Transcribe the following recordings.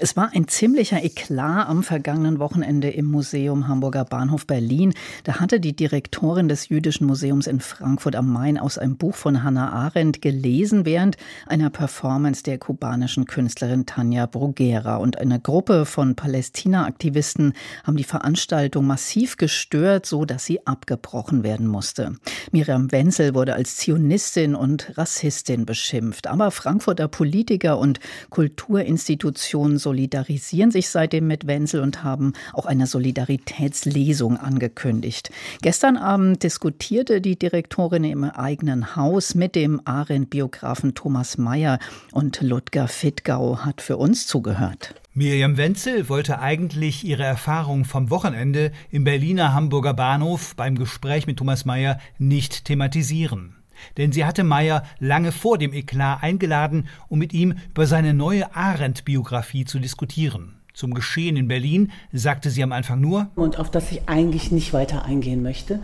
es war ein ziemlicher Eklat am vergangenen Wochenende im Museum Hamburger Bahnhof Berlin. Da hatte die Direktorin des Jüdischen Museums in Frankfurt am Main aus einem Buch von Hannah Arendt gelesen während einer Performance der kubanischen Künstlerin Tanja Bruguera. Und eine Gruppe von Palästina-Aktivisten haben die Veranstaltung massiv gestört, so dass sie abgebrochen werden musste. Miriam Wenzel wurde als Zionistin und Rassistin beschimpft. Aber Frankfurter Politiker und Kulturinstitutionen solidarisieren sich seitdem mit Wenzel und haben auch eine Solidaritätslesung angekündigt. Gestern Abend diskutierte die Direktorin im eigenen Haus mit dem Arendt-Biografen Thomas Mayer und Ludger Fittgau hat für uns zugehört. Miriam Wenzel wollte eigentlich ihre Erfahrung vom Wochenende im Berliner Hamburger Bahnhof beim Gespräch mit Thomas Mayer nicht thematisieren. Denn sie hatte Meyer lange vor dem Eklat eingeladen, um mit ihm über seine neue Arendt-Biografie zu diskutieren. Zum Geschehen in Berlin sagte sie am Anfang nur. Und auf das ich eigentlich nicht weiter eingehen möchte.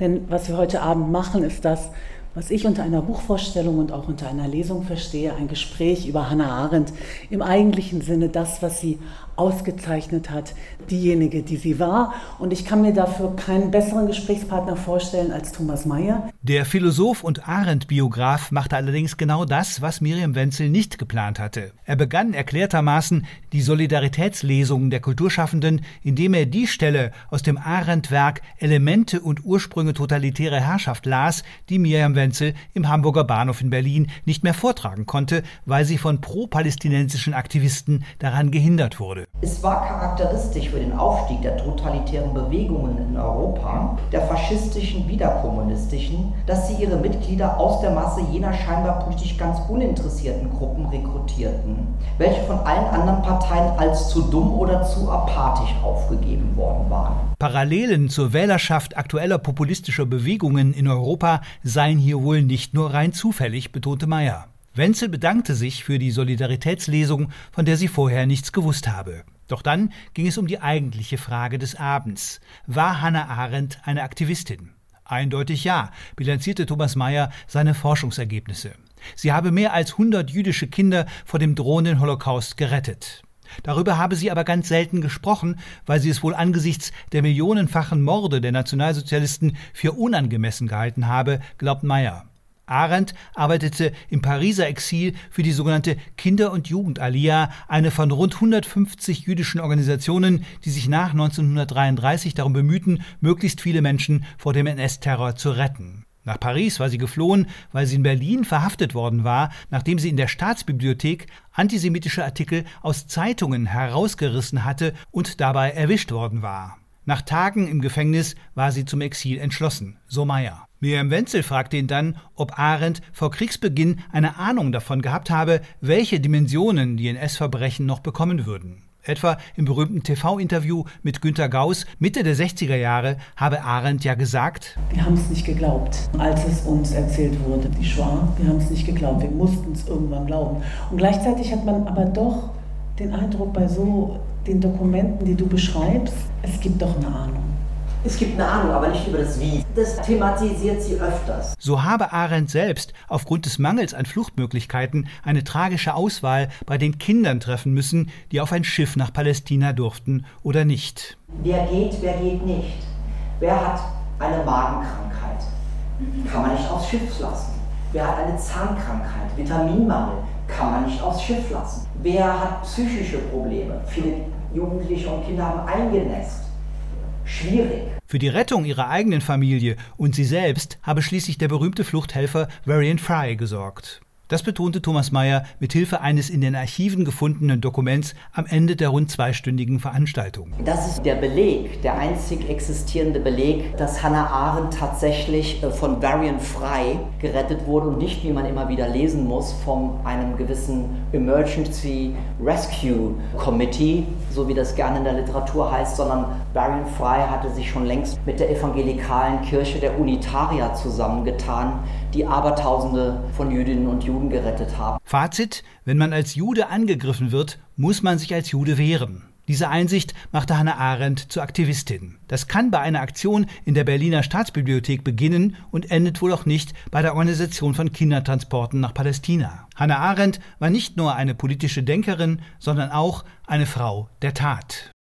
Denn was wir heute Abend machen, ist das, was ich unter einer Buchvorstellung und auch unter einer Lesung verstehe, ein Gespräch über Hannah Arendt im eigentlichen Sinne, das, was sie ausgezeichnet hat, diejenige, die sie war. Und ich kann mir dafür keinen besseren Gesprächspartner vorstellen als Thomas Mayer. Der Philosoph und Arendt-Biograf machte allerdings genau das, was Miriam Wenzel nicht geplant hatte. Er begann erklärtermaßen die Solidaritätslesungen der Kulturschaffenden, indem er die Stelle aus dem Arendt-Werk Elemente und Ursprünge totalitärer Herrschaft las, die Miriam Wenzel im Hamburger Bahnhof in Berlin nicht mehr vortragen konnte, weil sie von pro-palästinensischen Aktivisten daran gehindert wurde. Es war charakteristisch für den Aufstieg der totalitären Bewegungen in Europa, der faschistischen wie der kommunistischen, dass sie ihre Mitglieder aus der Masse jener scheinbar politisch ganz uninteressierten Gruppen rekrutierten, welche von allen anderen Parteien als zu dumm oder zu apathisch aufgegeben worden waren. Parallelen zur Wählerschaft aktueller populistischer Bewegungen in Europa seien hier wohl nicht nur rein zufällig, betonte Meyer. Wenzel bedankte sich für die Solidaritätslesung, von der sie vorher nichts gewusst habe. Doch dann ging es um die eigentliche Frage des Abends. War Hannah Arendt eine Aktivistin? Eindeutig ja, bilanzierte Thomas Mayer seine Forschungsergebnisse. Sie habe mehr als 100 jüdische Kinder vor dem drohenden Holocaust gerettet. Darüber habe sie aber ganz selten gesprochen, weil sie es wohl angesichts der millionenfachen Morde der Nationalsozialisten für unangemessen gehalten habe, glaubt Mayer. Arendt arbeitete im Pariser Exil für die sogenannte Kinder- und Jugendalia, eine von rund 150 jüdischen Organisationen, die sich nach 1933 darum bemühten, möglichst viele Menschen vor dem NS-Terror zu retten. Nach Paris war sie geflohen, weil sie in Berlin verhaftet worden war, nachdem sie in der Staatsbibliothek antisemitische Artikel aus Zeitungen herausgerissen hatte und dabei erwischt worden war. Nach Tagen im Gefängnis war sie zum Exil entschlossen, so Meyer. Miriam Wenzel fragte ihn dann, ob Arendt vor Kriegsbeginn eine Ahnung davon gehabt habe, welche Dimensionen die NS-Verbrechen noch bekommen würden. Etwa im berühmten TV-Interview mit Günter Gauss Mitte der 60er Jahre habe Arendt ja gesagt: Wir haben es nicht geglaubt, als es uns erzählt wurde, die Schwa. Wir haben es nicht geglaubt, wir mussten es irgendwann glauben. Und gleichzeitig hat man aber doch den Eindruck bei so den Dokumenten, die du beschreibst, es gibt doch eine Ahnung. Es gibt eine Ahnung, aber nicht über das Wie. Das thematisiert sie öfters. So habe Arendt selbst aufgrund des Mangels an Fluchtmöglichkeiten eine tragische Auswahl bei den Kindern treffen müssen, die auf ein Schiff nach Palästina durften oder nicht. Wer geht, wer geht nicht? Wer hat eine Magenkrankheit? Kann man nicht aufs Schiff lassen. Wer hat eine Zahnkrankheit, Vitaminmangel? Kann man nicht aufs Schiff lassen. Wer hat psychische Probleme? Viele Jugendliche und Kinder haben eingenässt. Schwierig. Für die Rettung ihrer eigenen Familie und sie selbst habe schließlich der berühmte Fluchthelfer Varian Fry gesorgt. Das betonte Thomas Mayer mit Hilfe eines in den Archiven gefundenen Dokuments am Ende der rund zweistündigen Veranstaltung. Das ist der Beleg, der einzig existierende Beleg, dass Hannah Arendt tatsächlich äh, von Varian Fry gerettet wurde und nicht, wie man immer wieder lesen muss, von einem gewissen Emergency Rescue Committee, so wie das gerne in der Literatur heißt, sondern Varian Fry hatte sich schon längst mit der evangelikalen Kirche der Unitarier zusammengetan, die Abertausende von Jüdinnen und Juden gerettet haben. Fazit, wenn man als Jude angegriffen wird, muss man sich als Jude wehren. Diese Einsicht machte Hannah Arendt zur Aktivistin. Das kann bei einer Aktion in der Berliner Staatsbibliothek beginnen und endet wohl auch nicht bei der Organisation von Kindertransporten nach Palästina. Hannah Arendt war nicht nur eine politische Denkerin, sondern auch eine Frau der Tat.